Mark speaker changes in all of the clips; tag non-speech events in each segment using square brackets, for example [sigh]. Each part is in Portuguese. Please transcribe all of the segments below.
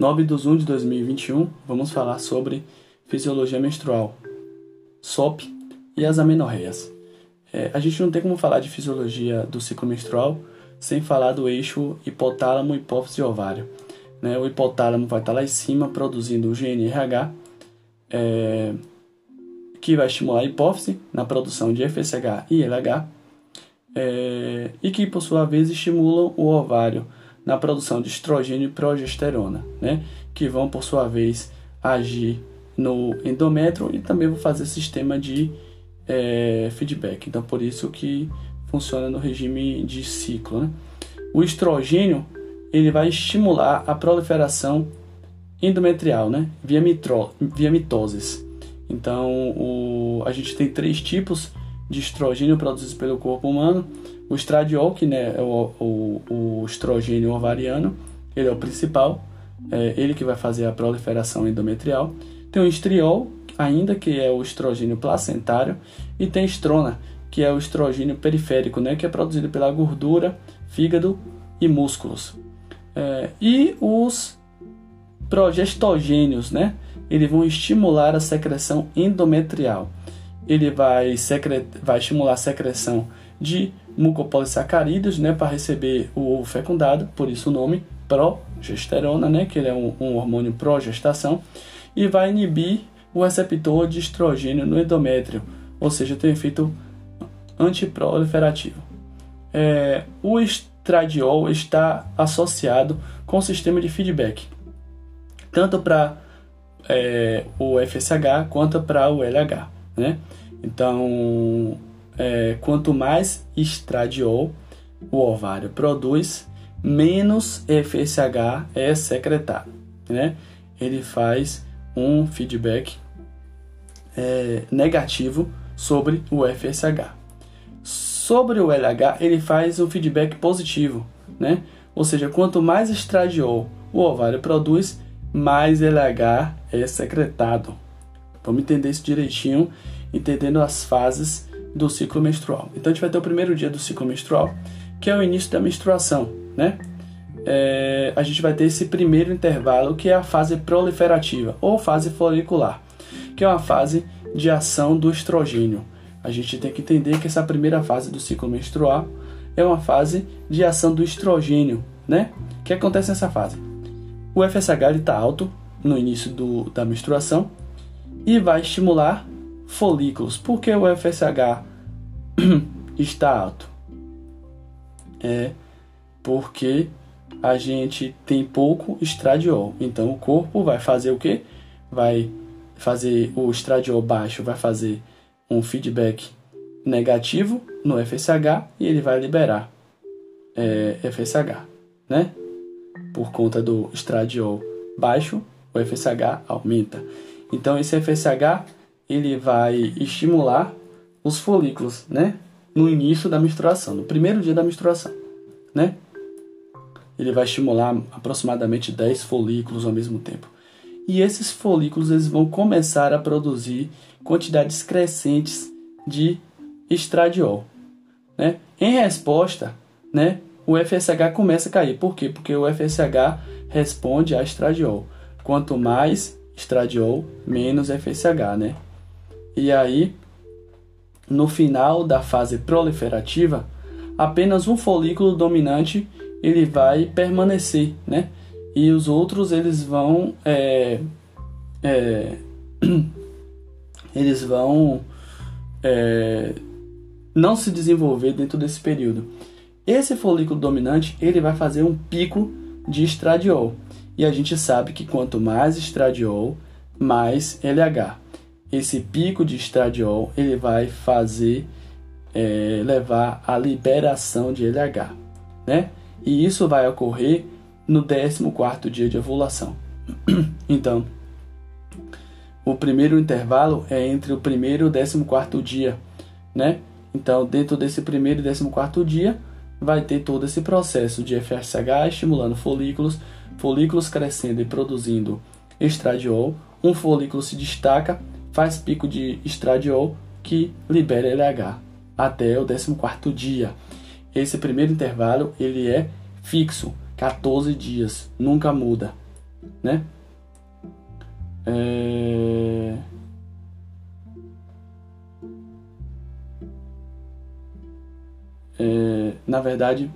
Speaker 1: 9 de 1 de 2021, vamos falar sobre fisiologia menstrual, SOP e as amenorreias. É, a gente não tem como falar de fisiologia do ciclo menstrual sem falar do eixo hipotálamo, hipófise e ovário. Né? O hipotálamo vai estar lá em cima produzindo o GNRH, é, que vai estimular a hipófise na produção de FSH e LH, é, e que por sua vez estimulam o ovário na produção de estrogênio e progesterona, né? que vão por sua vez agir no endométrio e também vão fazer sistema de é, feedback. Então por isso que funciona no regime de ciclo. Né? O estrogênio ele vai estimular a proliferação endometrial, né? via, mitro, via mitoses. Então o, a gente tem três tipos de estrogênio produzidos pelo corpo humano. O estradiol, que né, é o, o, o estrogênio ovariano, ele é o principal, é ele que vai fazer a proliferação endometrial. Tem o estriol, ainda que é o estrogênio placentário, e tem estrona, que é o estrogênio periférico, né, que é produzido pela gordura, fígado e músculos. É, e os progestogênios, né, eles vão estimular a secreção endometrial ele vai, secret... vai estimular a secreção de mucopolissacarídeos né, para receber o ovo fecundado, por isso o nome progesterona, né, que ele é um, um hormônio progestação, e vai inibir o receptor de estrogênio no endométrio, ou seja, tem efeito antiproliferativo. É, o estradiol está associado com o sistema de feedback, tanto para é, o FSH quanto para o LH. Né? Então, é, quanto mais estradiol o ovário produz, menos FSH é secretado. Né? Ele faz um feedback é, negativo sobre o FSH. Sobre o LH, ele faz um feedback positivo, né? Ou seja, quanto mais estradiol o ovário produz, mais LH é secretado. Vamos entender isso direitinho, entendendo as fases do ciclo menstrual. Então a gente vai ter o primeiro dia do ciclo menstrual, que é o início da menstruação, né? É, a gente vai ter esse primeiro intervalo que é a fase proliferativa ou fase folicular, que é uma fase de ação do estrogênio. A gente tem que entender que essa primeira fase do ciclo menstrual é uma fase de ação do estrogênio, né? O que acontece nessa fase? O FSH está alto no início do, da menstruação e vai estimular folículos. Por que o FSH [clears throat] está alto? É porque a gente tem pouco estradiol. Então o corpo vai fazer o que? Vai fazer o estradiol baixo, vai fazer um feedback negativo no FSH e ele vai liberar é, FSH, né? Por conta do estradiol baixo, o FSH aumenta. Então esse FSH ele vai estimular os folículos, né? No início da menstruação, no primeiro dia da menstruação, né? Ele vai estimular aproximadamente 10 folículos ao mesmo tempo. E esses folículos eles vão começar a produzir quantidades crescentes de estradiol, né? Em resposta, né, o FSH começa a cair. Por quê? Porque o FSH responde a estradiol. Quanto mais estradiol menos FSH, né? E aí, no final da fase proliferativa, apenas um folículo dominante ele vai permanecer, né? E os outros eles vão é, é, [clears throat] eles vão é, não se desenvolver dentro desse período. Esse folículo dominante ele vai fazer um pico de estradiol. E a gente sabe que quanto mais estradiol, mais LH. Esse pico de estradiol ele vai fazer é, levar à liberação de LH, né? E isso vai ocorrer no 14 dia de ovulação. [clears throat] então, o primeiro intervalo é entre o primeiro e o 14 dia, né? Então, dentro desse primeiro e 14 dia, vai ter todo esse processo de FSH estimulando folículos, folículos crescendo e produzindo estradiol, um folículo se destaca, faz pico de estradiol que libera LH até o 14º dia. Esse primeiro intervalo ele é fixo, 14 dias, nunca muda, né? É... É, na verdade,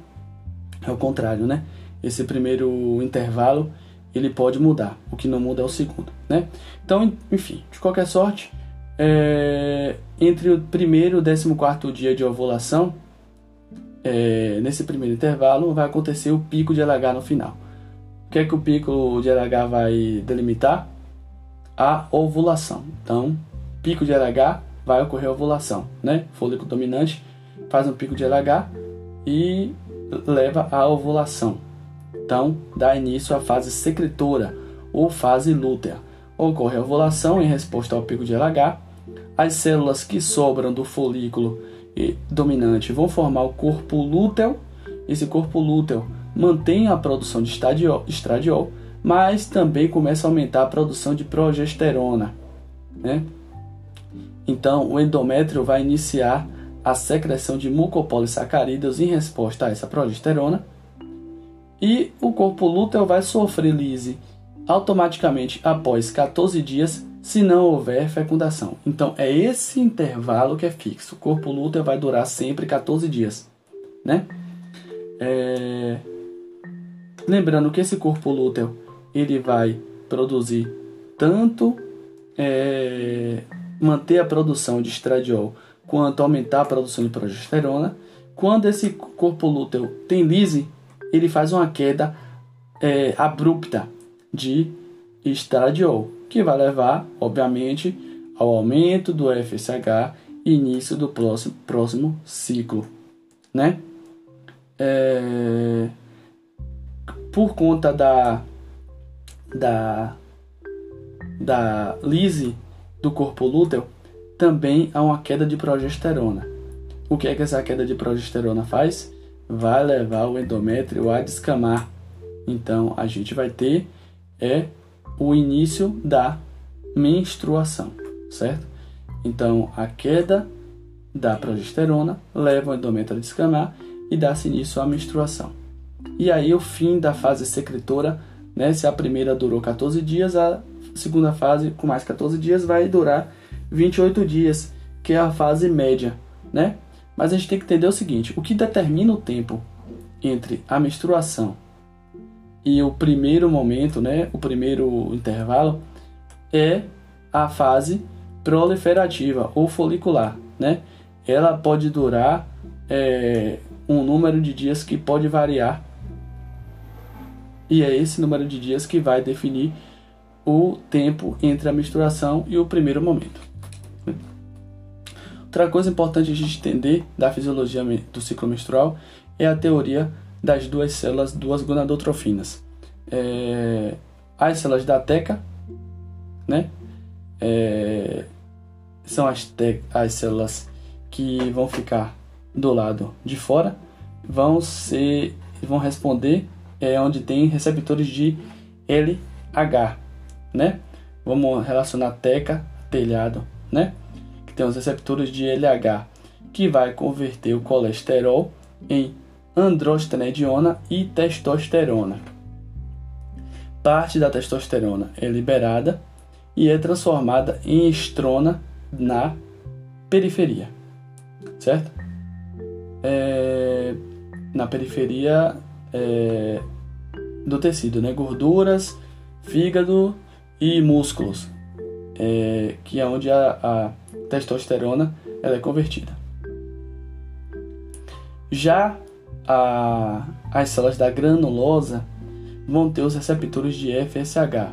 Speaker 1: é o contrário, né? Esse primeiro intervalo ele pode mudar, o que não muda é o segundo, né? Então, enfim, de qualquer sorte, é, entre o primeiro e o décimo quarto dia de ovulação, é, nesse primeiro intervalo, vai acontecer o pico de LH no final. O que é que o pico de LH vai delimitar? A ovulação. Então, pico de LH vai ocorrer a ovulação, né? Folículo dominante faz um pico de LH e leva à ovulação. Então, dá início à fase secretora ou fase lútea. Ocorre a ovulação em resposta ao pico de LH. As células que sobram do folículo dominante vão formar o corpo lúteo. Esse corpo lúteo mantém a produção de estradiol, mas também começa a aumentar a produção de progesterona. Né? Então, o endométrio vai iniciar a secreção de mucopolissacarídeos em resposta a essa progesterona e o corpo lúteo vai sofrer lise automaticamente após 14 dias se não houver fecundação. Então é esse intervalo que é fixo. O corpo lúteo vai durar sempre 14 dias, né? É... Lembrando que esse corpo lúteo ele vai produzir tanto é... manter a produção de estradiol quanto aumentar a produção de progesterona. Quando esse corpo lúteo tem lise, ele faz uma queda é, abrupta de estradiol, que vai levar, obviamente, ao aumento do FSH e início do próximo, próximo ciclo, né? É, por conta da da da lise do corpo lúteo, também há uma queda de progesterona. O que é que essa queda de progesterona faz? Vai levar o endométrio a descamar. Então a gente vai ter é o início da menstruação, certo? Então a queda da progesterona leva o endométrio a descamar e dá-se início à menstruação. E aí o fim da fase secretora, né? Se a primeira durou 14 dias, a segunda fase com mais 14 dias vai durar 28 dias, que é a fase média, né? Mas a gente tem que entender o seguinte: o que determina o tempo entre a menstruação e o primeiro momento, né, o primeiro intervalo, é a fase proliferativa ou folicular, né? Ela pode durar é, um número de dias que pode variar e é esse número de dias que vai definir o tempo entre a menstruação e o primeiro momento. Outra coisa importante a gente entender da fisiologia do ciclo menstrual é a teoria das duas células, duas gonadotrofinas. É, as células da teca, né? É, são as, te, as células que vão ficar do lado de fora, vão ser, vão responder é, onde tem receptores de LH, né? Vamos relacionar teca, telhado, né? Tem os receptores de LH, que vai converter o colesterol em androstenediona e testosterona. Parte da testosterona é liberada e é transformada em estrona na periferia, certo? É, na periferia é, do tecido, né? Gorduras, fígado e músculos, é, que é onde a, a testosterona ela é convertida. Já a, as células da granulosa vão ter os receptores de FSH,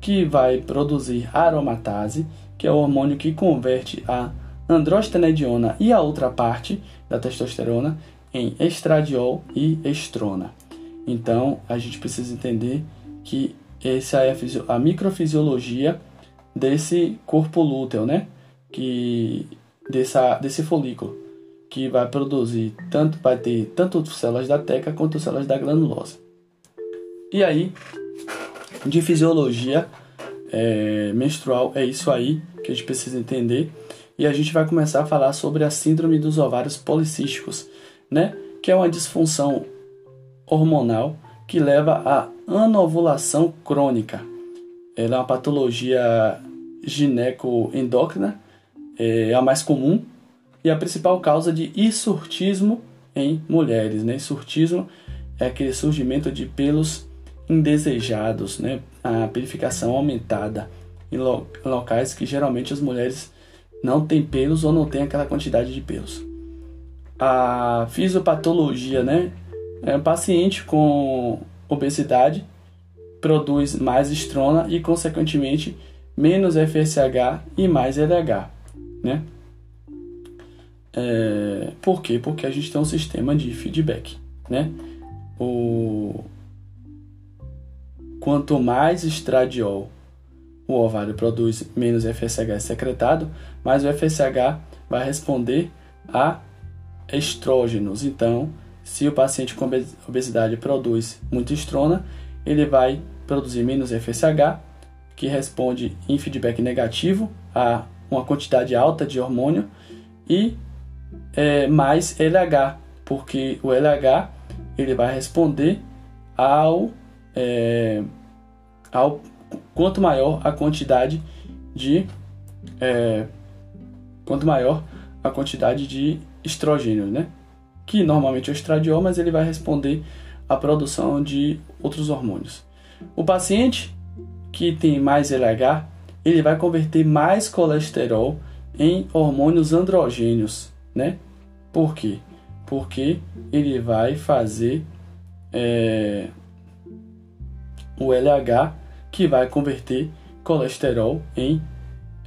Speaker 1: que vai produzir aromatase, que é o hormônio que converte a androstenediona e a outra parte da testosterona em estradiol e estrona. Então, a gente precisa entender que essa é a, a microfisiologia desse corpo lúteo, né? Que dessa, desse folículo que vai produzir tanto vai ter tanto células da teca quanto células da granulosa. E aí, de fisiologia é, menstrual é isso aí que a gente precisa entender e a gente vai começar a falar sobre a síndrome dos ovários policísticos, né? Que é uma disfunção hormonal que leva à anovulação crônica. Ela é uma patologia ginecoendócrina, é a mais comum e a principal causa de hisurtismo em mulheres. Né? Hisurtismo é aquele surgimento de pelos indesejados, né? a purificação aumentada em locais que geralmente as mulheres não têm pelos ou não têm aquela quantidade de pelos. A fisiopatologia, né? É um paciente com obesidade produz mais estrona e, consequentemente, menos FSH e mais LH, né? É, por quê? Porque a gente tem um sistema de feedback, né? O, quanto mais estradiol o ovário produz, menos FSH é secretado, mais o FSH vai responder a estrógenos. Então, se o paciente com obesidade produz muito estrona, ele vai produzir menos FSH, que responde em feedback negativo a uma quantidade alta de hormônio, e é, mais LH, porque o LH ele vai responder ao, é, ao quanto maior a quantidade de é, quanto maior a quantidade de estrogênio, né? Que normalmente é o estradiol, mas ele vai responder à produção de outros hormônios. O paciente que tem mais LH, ele vai converter mais colesterol em hormônios androgênios, né? Por quê? Porque ele vai fazer é, o LH que vai converter colesterol em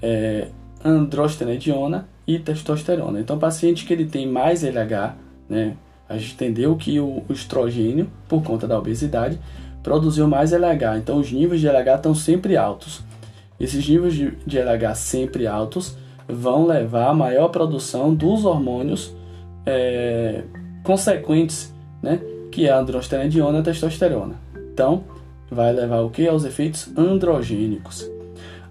Speaker 1: é, androstenediona e testosterona. Então, paciente que ele tem mais LH, né, a gente entendeu que o, estrogênio, por conta da obesidade, produziu mais LH. Então, os níveis de LH estão sempre altos. Esses níveis de, LH sempre altos vão levar a maior produção dos hormônios é, consequentes, né, que é a androstenediona e a testosterona. Então, vai levar o que aos efeitos androgênicos.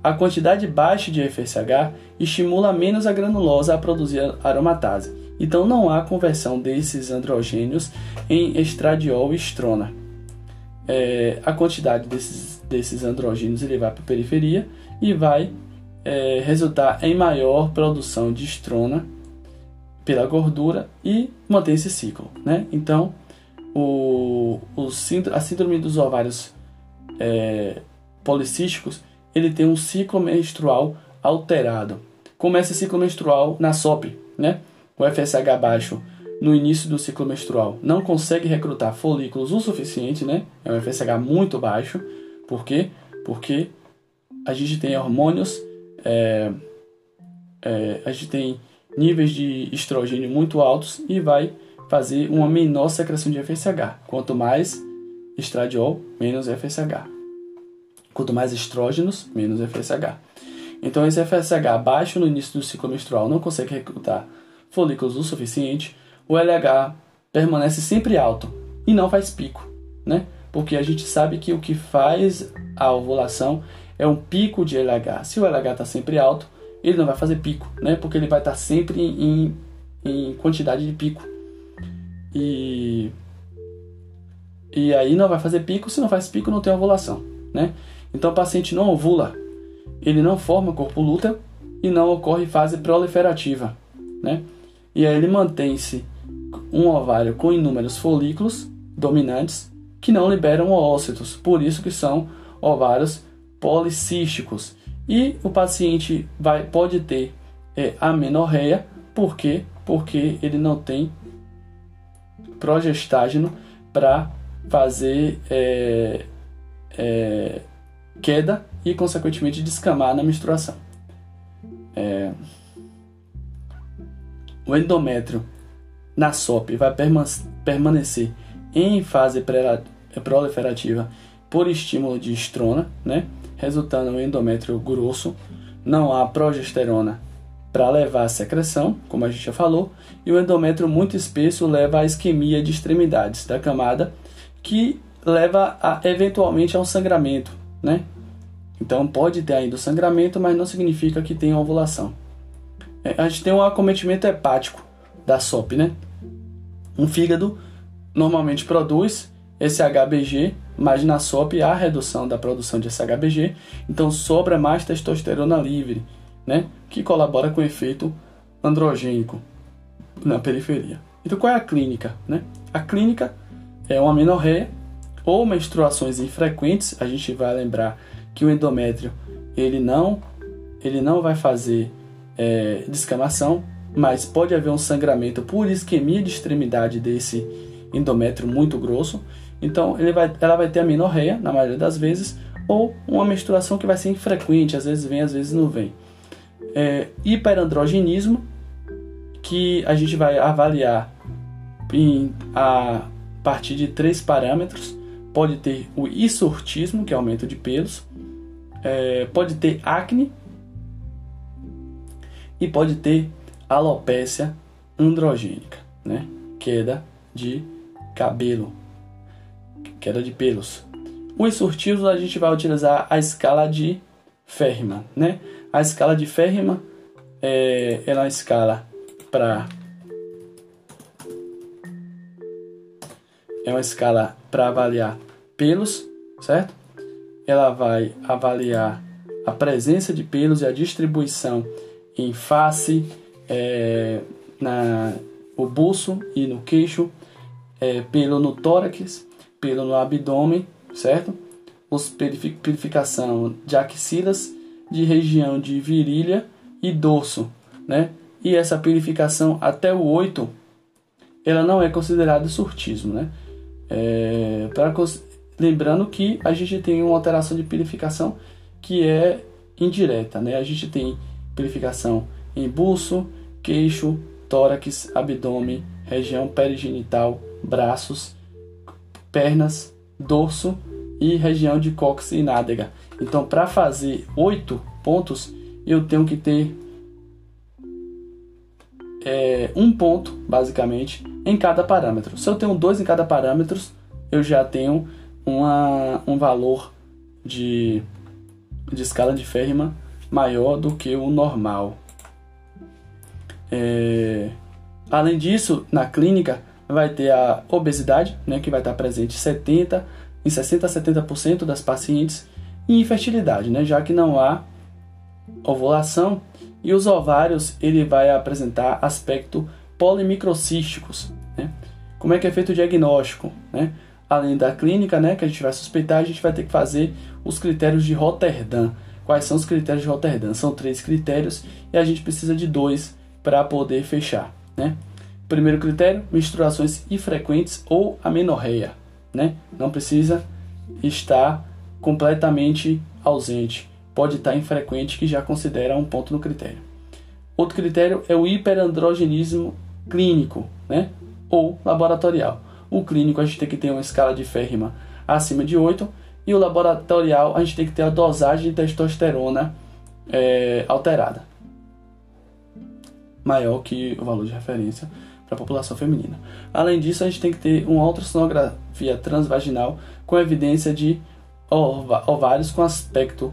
Speaker 1: A quantidade baixa de FSH estimula menos a granulosa a produzir aromatase. Então não há conversão desses androgênios em estradiol e estrona. É, a quantidade desses, desses androgênios ele vai para a periferia e vai é, resultar em maior produção de estrona pela gordura e mantém esse ciclo. Né? Então, o, o, a síndrome dos ovários é, policísticos, ele tem um ciclo menstrual alterado. Começa esse ciclo menstrual na SOP, né? O FSH baixo no início do ciclo menstrual não consegue recrutar folículos o suficiente, né? É um FSH muito baixo. Por quê? Porque a gente tem hormônios, é, é, a gente tem níveis de estrogênio muito altos e vai fazer uma menor secreção de FSH. Quanto mais estradiol, menos FSH. Quanto mais estrógenos, menos FSH. Então, esse FSH baixo no início do ciclo menstrual não consegue recrutar folículos o suficiente, o LH permanece sempre alto e não faz pico, né? Porque a gente sabe que o que faz a ovulação é um pico de LH. Se o LH está sempre alto, ele não vai fazer pico, né? Porque ele vai estar tá sempre em, em quantidade de pico. E e aí não vai fazer pico, se não faz pico não tem ovulação, né? Então o paciente não ovula, ele não forma corpo lúteo e não ocorre fase proliferativa, né? E aí ele mantém-se um ovário com inúmeros folículos dominantes que não liberam oócitos, por isso que são ovários policísticos. E o paciente vai, pode ter é, amenorreia, por quê? Porque ele não tem progestágeno para fazer é, é, queda e, consequentemente, descamar na menstruação. É, o endométrio na SOP vai permanecer em fase proliferativa por estímulo de estrona, né? resultando em endométrio grosso. Não há progesterona para levar a secreção, como a gente já falou, e o endométrio muito espesso leva à isquemia de extremidades da camada que leva a, eventualmente a um sangramento, né? Então pode ter ainda o sangramento, mas não significa que tenha ovulação. É, a gente tem um acometimento hepático da SOP, né? Um fígado normalmente produz esse HBG, mas na SOP há redução da produção de SHBG, então sobra mais testosterona livre, né, que colabora com o efeito androgênico na periferia. Então qual é a clínica? Né? A clínica é uma menorreia ou menstruações infrequentes, a gente vai lembrar que o endométrio ele não, ele não vai fazer é, descamação, mas pode haver um sangramento por isquemia de extremidade desse endométrio muito grosso. Então vai, ela vai ter a menorreia, na maioria das vezes, ou uma menstruação que vai ser infrequente, às vezes vem, às vezes não vem. É, hiperandrogenismo, que a gente vai avaliar em, a partir de três parâmetros. Pode ter o hisurtismo, que é aumento de pelos, é, pode ter acne e pode ter alopécia androgênica, né? queda de cabelo, queda de pelos. Os surtidos a gente vai utilizar a escala de Ferriman, né? A escala de Ferriman é, é uma escala para é uma escala para avaliar pelos, certo? Ela vai avaliar a presença de pelos e a distribuição em face, é, na o buço e no queixo, é, pelo no tórax, pelo no abdômen, certo? Os purificação de axilas, de região de virilha e dorso, né? E essa purificação até o 8, ela não é considerada surtismo, né? É, pra, lembrando que a gente tem uma alteração de purificação que é indireta, né? A gente tem purificação em buço, queixo, tórax, abdômen, região perigenital, braços, pernas, dorso e região de cóccix e nádega. Então, para fazer oito pontos, eu tenho que ter é, um ponto, basicamente, em cada parâmetro. Se eu tenho dois em cada parâmetro, eu já tenho uma, um valor de, de escala de Ferriman maior do que o normal. É, além disso, na clínica vai ter a obesidade, né, que vai estar presente 70, em 60 a 70% das pacientes, e infertilidade, né, já que não há ovulação, e os ovários ele vai apresentar aspecto polimicrocísticos. Né? Como é que é feito o diagnóstico? Né? Além da clínica, né, que a gente vai suspeitar, a gente vai ter que fazer os critérios de Rotterdam. Quais são os critérios de Rotterdam? São três critérios e a gente precisa de dois para poder fechar. Né? Primeiro critério, menstruações infrequentes ou amenorreia. Né? Não precisa estar completamente ausente. Pode estar infrequente, que já considera um ponto no critério. Outro critério é o hiperandrogenismo clínico né? ou laboratorial. O clínico a gente tem que ter uma escala de Ferriman acima de 8 e o laboratorial a gente tem que ter a dosagem de testosterona é, alterada maior que o valor de referência para a população feminina. Além disso, a gente tem que ter uma ultrassonografia transvaginal com evidência de ovários com aspecto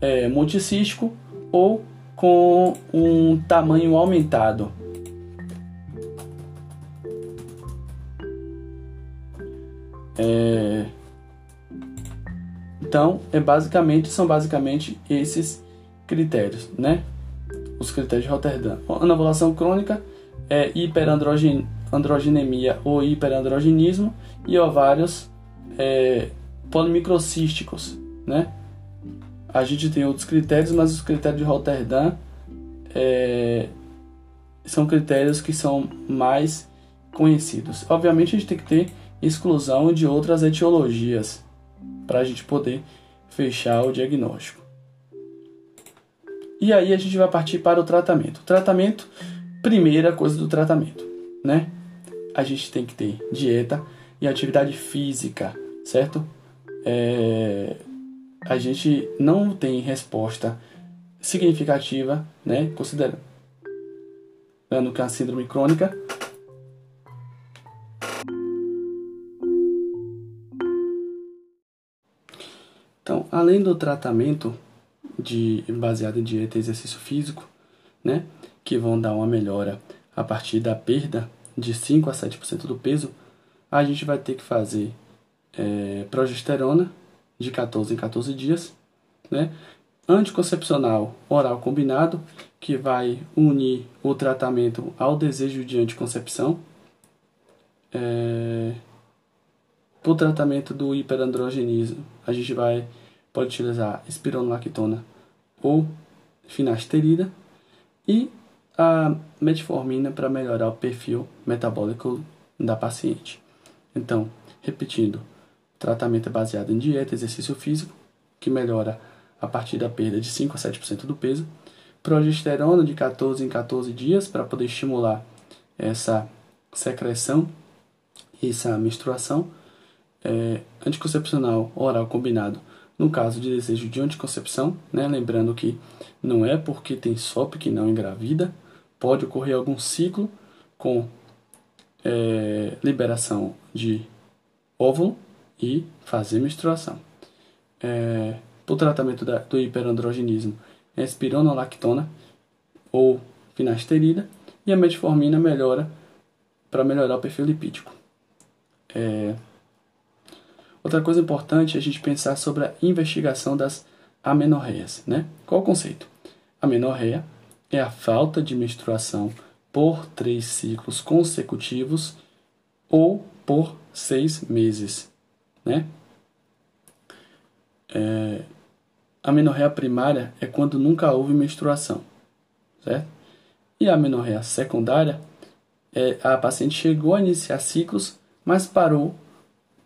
Speaker 1: é, multicístico ou com um tamanho aumentado. É... Então, é basicamente são basicamente esses critérios, né? os critérios de Rotterdam. Anovulação crônica é hiperandrogenemia ou hiperandrogenismo e ovários é, polimicrocísticos, né? A gente tem outros critérios, mas os critérios de Rotterdam é, são critérios que são mais conhecidos. Obviamente a gente tem que ter exclusão de outras etiologias para a gente poder fechar o diagnóstico. E aí a gente vai partir para o tratamento. O tratamento, primeira coisa do tratamento, né? A gente tem que ter dieta e atividade física, certo? É, a gente não tem resposta significativa, né? Considerando que é uma síndrome crônica. Então, além do tratamento, de baseado em dieta e exercício físico, né, que vão dar uma melhora a partir da perda de 5 a 7% do peso, a gente vai ter que fazer é, progesterona de 14 em 14 dias, né? Anticoncepcional oral combinado, que vai unir o tratamento ao desejo de anticoncepção. É, para o tratamento do hiperandrogenismo, a gente vai pode utilizar espironolactona ou finasterida e a metformina para melhorar o perfil metabólico da paciente. Então, repetindo, tratamento é baseado em dieta, exercício físico, que melhora a partir da perda de 5 a 7% do peso, progesterona de 14 em 14 dias para poder estimular essa secreção e essa menstruação, é, anticoncepcional oral combinado no caso de desejo de anticoncepção, né? lembrando que não é porque tem SOP que não engravida, pode ocorrer algum ciclo com é, liberação de óvulo e fazer menstruação. É, para o tratamento da, do hiperandrogenismo, é espironolactona ou finasterida e a metformina melhora para melhorar o perfil lipídico. É, outra coisa importante é a gente pensar sobre a investigação das amenorreias. Né? Qual o conceito? A menorreia é a falta de menstruação por três ciclos consecutivos ou por seis meses. Né? É, a menorreia primária é quando nunca houve menstruação, certo? E a menorreia secundária é a paciente chegou a iniciar ciclos, mas parou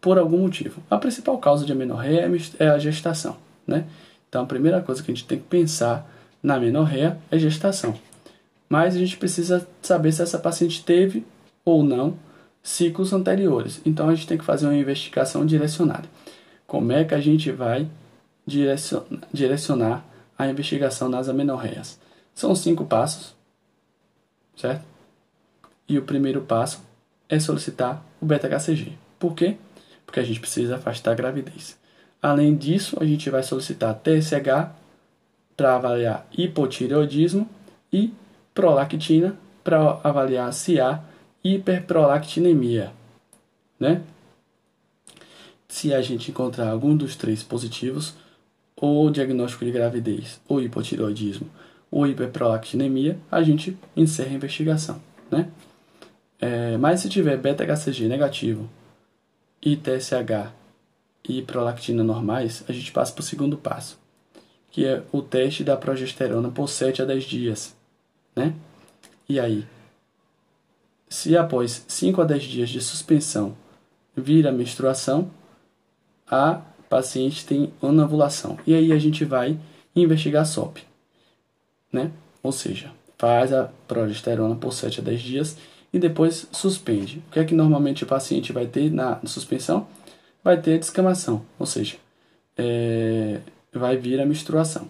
Speaker 1: por algum motivo. A principal causa de amenorreia é a gestação, né? Então a primeira coisa que a gente tem que pensar na menorreia é gestação. Mas a gente precisa saber se essa paciente teve ou não ciclos anteriores. Então a gente tem que fazer uma investigação direcionada. Como é que a gente vai direcionar a investigação nas amenorreias? São cinco passos, certo? E o primeiro passo é solicitar o beta-HCG. Por quê? Porque a gente precisa afastar a gravidez. Além disso, a gente vai solicitar TSH para avaliar hipotireoidismo e prolactina para avaliar se há hiperprolactinemia, né? Se a gente encontrar algum dos três positivos, ou diagnóstico de gravidez, ou hipotireoidismo, ou hiperprolactinemia, a gente encerra a investigação, né? É, mas se tiver beta-HCG negativo e TSH e prolactina normais, a gente passa para o segundo passo, que é o teste da progesterona por 7 a 10 dias, né? E aí, se após 5 a 10 dias de suspensão vir a menstruação, a paciente tem anovulação. E aí a gente vai investigar a SOP, né? Ou seja, faz a progesterona por 7 a 10 dias e depois suspende. O que é que normalmente o paciente vai ter na suspensão? Vai ter descamação, ou seja, é, vai vir a menstruação.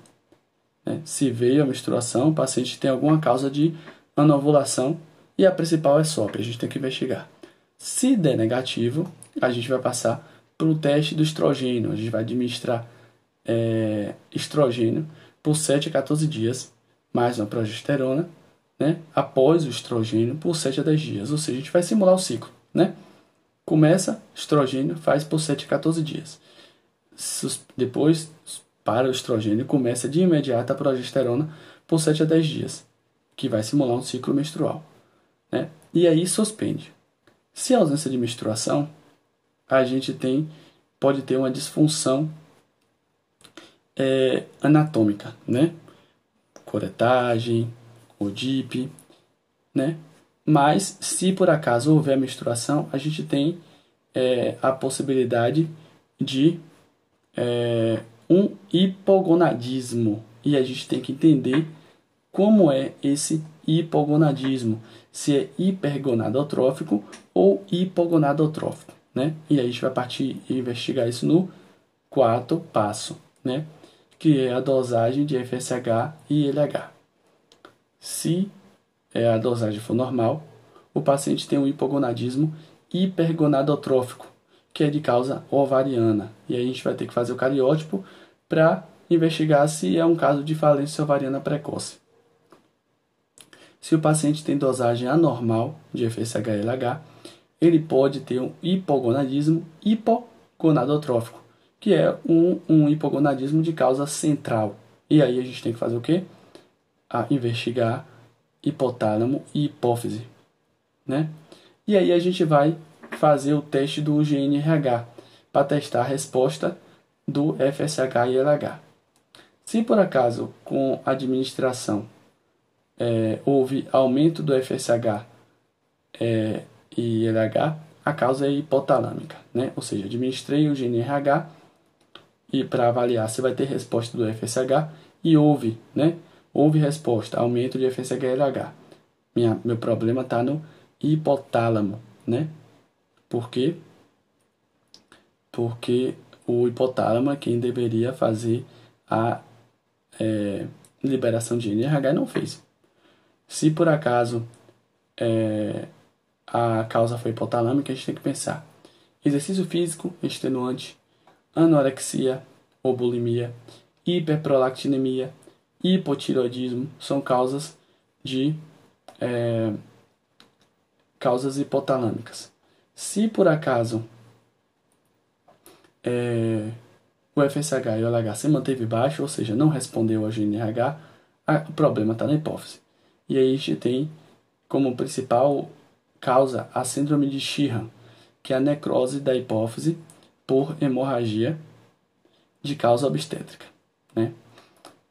Speaker 1: Né? Se veio a menstruação, o paciente tem alguma causa de anovulação e a principal é SOP, a gente tem que investigar. Se der negativo, a gente vai passar para o teste do estrogênio, a gente vai administrar é, estrogênio por 7 a 14 dias, mais uma progesterona, né, após o estrogênio por 7 a 10 dias, ou seja, a gente vai simular o ciclo. Né? Começa, estrogênio, faz por 7 a 14 dias. Depois para o estrogênio começa de imediato a progesterona por 7 a 10 dias, que vai simular um ciclo menstrual. Né? E aí suspende. Se a ausência de menstruação, a gente tem pode ter uma disfunção é, anatômica, né? Coretagem, ODIP, né? Mas se por acaso houver menstruação, a gente tem é, a possibilidade de é, um hipogonadismo. E a gente tem que entender como é esse hipogonadismo, se é hipergonadotrófico ou hipogonadotrófico, né? E aí a gente vai partir e investigar isso no quarto passo, né? Que é a dosagem de FSH e LH. Se é, a dosagem for normal, o paciente tem um hipogonadismo hipergonadotrófico, que é de causa ovariana. E aí a gente vai ter que fazer o cariótipo para investigar se é um caso de falência ovariana precoce. Se o paciente tem dosagem anormal de FSH-LH, ele pode ter um hipogonadismo gonadotrófico, que é um, um hipogonadismo de causa central. E aí a gente tem que fazer o quê? A investigar hipotálamo e hipófise, né? E aí a gente vai fazer o teste do GNRH para testar a resposta do FSH e LH. Se por acaso com a administração é, houve aumento do FSH é, e LH, a causa é hipotalâmica, né? Ou seja, administrei o GNRH e para avaliar se vai ter resposta do FSH e houve, né? Houve resposta, aumento de FSH e LH. Minha, meu problema está no hipotálamo, né? Por quê? Porque o hipotálamo é quem deveria fazer a é, liberação de NRH e não fez. Se por acaso é, a causa foi hipotalâmica, a gente tem que pensar. Exercício físico extenuante, anorexia ou bulimia, hiperprolactinemia, hipotiroidismo são causas de é, causas hipotalâmicas. Se por acaso é, o FSH e o LH se manteve baixo, ou seja, não respondeu ao GNRH, a, o problema está na hipófise. E aí a gente tem como principal causa a síndrome de Sheehan, que é a necrose da hipófise por hemorragia de causa obstétrica. Né?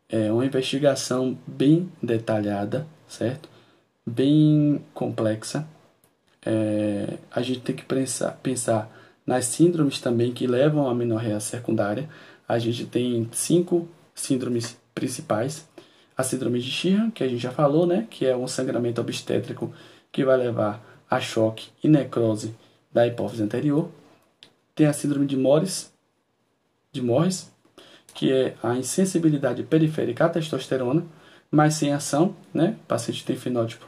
Speaker 1: É uma investigação bem detalhada, certo? Bem complexa. É, a gente tem que pensar, pensar nas síndromes também que levam à menorreia secundária. A gente tem cinco síndromes principais. A síndrome de Sheehan, que a gente já falou, né? Que é um sangramento obstétrico que vai levar a choque e necrose da hipófise anterior. Tem a síndrome de Morris, de Morris, que é a insensibilidade periférica à testosterona, mas sem ação, né? O paciente tem fenótipo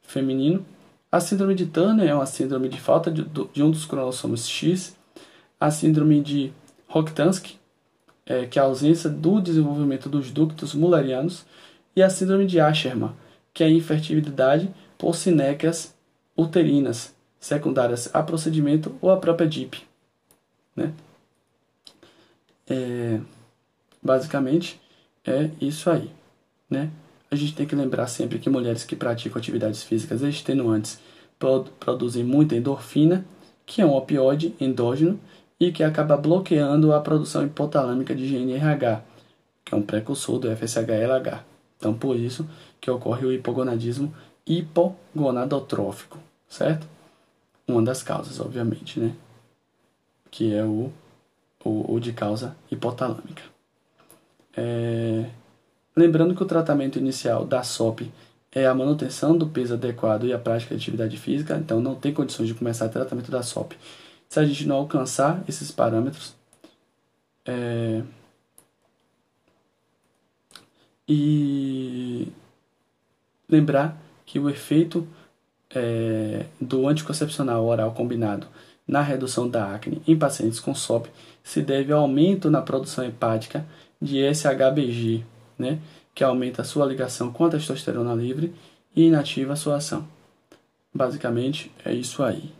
Speaker 1: feminino. A síndrome de Turner é uma síndrome de falta de, de um dos cromossomos X. A síndrome de Rokitansky, é, que é a ausência do desenvolvimento dos ductos mullerianos. E a síndrome de Asherman, que é a infertilidade por sinéquias uterinas secundárias a procedimento ou a própria DIP. Né? É, basicamente, é isso aí. Né? A gente tem que lembrar sempre que mulheres que praticam atividades físicas extenuantes produzem muita endorfina, que é um opioide endógeno e que acaba bloqueando a produção hipotalâmica de GNRH, que é um precursor do FSH-LH. Então, por isso que ocorre o hipogonadismo hipogonadotrófico, certo? Uma das causas, obviamente, né? Que é o, o, o de causa hipotalâmica. É... Lembrando que o tratamento inicial da SOP é a manutenção do peso adequado e a prática de atividade física, então não tem condições de começar o tratamento da SOP se a gente não alcançar esses parâmetros. É... E lembrar que o efeito é, do anticoncepcional oral combinado na redução da acne em pacientes com SOP se deve ao aumento na produção hepática de SHBG, né, que aumenta a sua ligação com a testosterona livre e inativa a sua ação. Basicamente é isso aí.